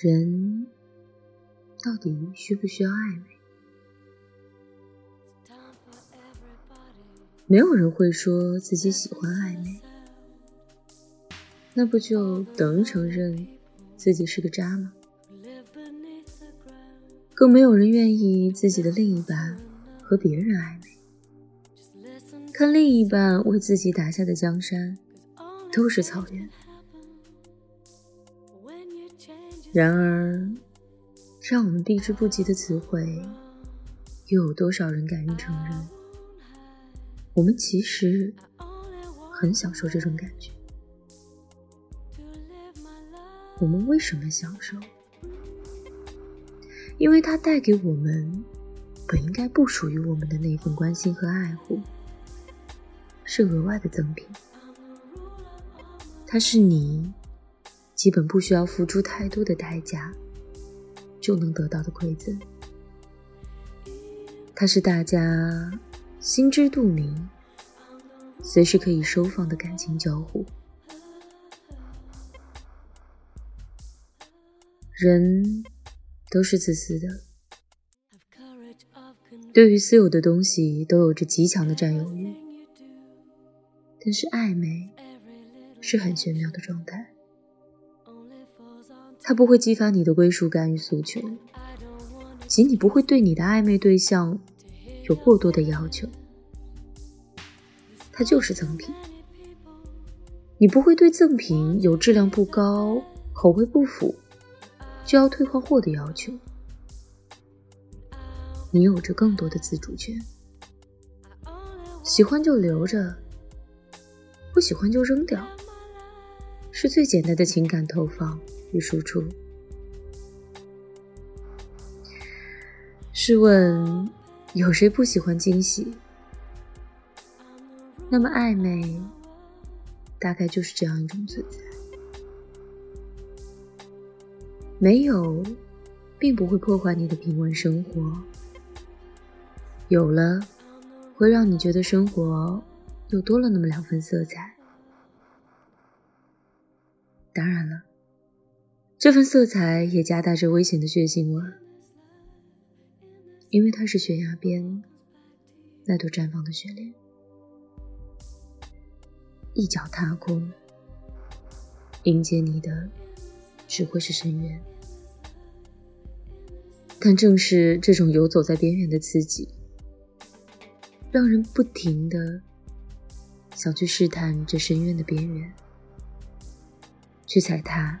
人到底需不需要暧昧？没有人会说自己喜欢暧昧，那不就等于承认自己是个渣吗？更没有人愿意自己的另一半和别人暧昧，看另一半为自己打下的江山都是草原。然而，让我们避之不及的词汇，又有多少人敢于承认？我们其实很享受这种感觉。我们为什么享受？因为它带给我们本应该不属于我们的那份关心和爱护，是额外的赠品。它是你。基本不需要付出太多的代价就能得到的馈赠，它是大家心知肚明、随时可以收放的感情交互。人都是自私的，对于私有的东西都有着极强的占有欲，但是暧昧是很玄妙的状态。它不会激发你的归属感与诉求，即你不会对你的暧昧对象有过多的要求，它就是赠品。你不会对赠品有质量不高、口味不符就要退换货的要求，你有着更多的自主权，喜欢就留着，不喜欢就扔掉，是最简单的情感投放。与输出。试问，有谁不喜欢惊喜？那么暧昧，大概就是这样一种存在。没有，并不会破坏你的平稳生活；有了，会让你觉得生活又多了那么两分色彩。这份色彩也夹带着危险的血腥味，因为它是悬崖边那朵绽放的雪莲，一脚踏空，迎接你的只会是深渊。但正是这种游走在边缘的刺激，让人不停的想去试探这深渊的边缘，去踩踏。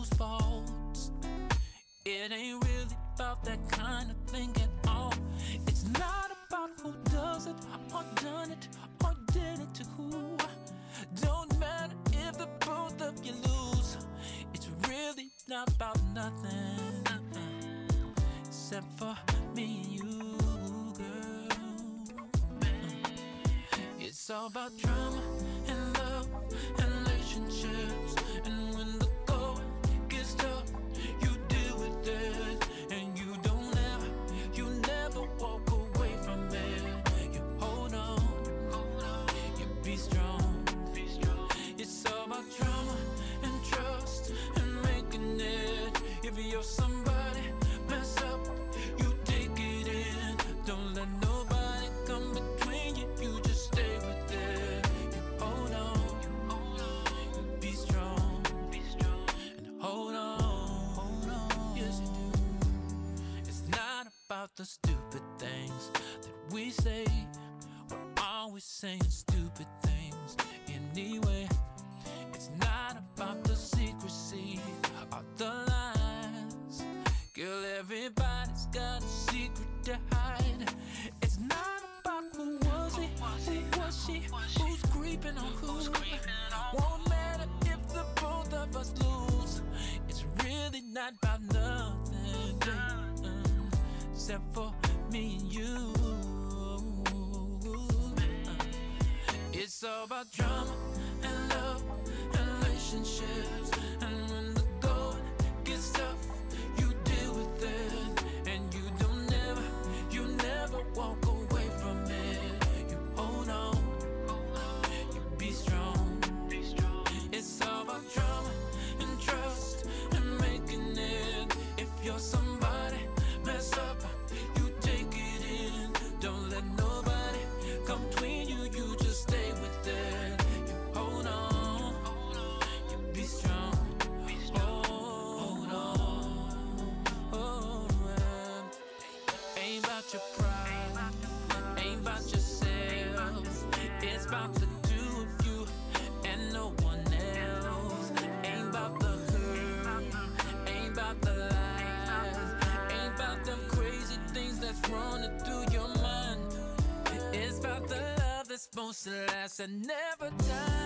whose fault. It ain't really about that kind of thing at all. It's not about who does it or done it or did it to who. Don't matter if the both of you lose. It's really not about nothing uh-uh. except for me and you, girl. It's all about drama the stupid things that we say. We're always saying stupid things. Anyway. got a secret to hide. It's not about who was it, who was she, who's creeping on who. Won't matter if the both of us lose. It's really not about nothing, except for me and you. Uh, it's all about drama. about the two of you and no one else. Ain't about the hurt, ain't about the lies, ain't about them crazy things that's running through your mind. It's about the love that's supposed to last and never die.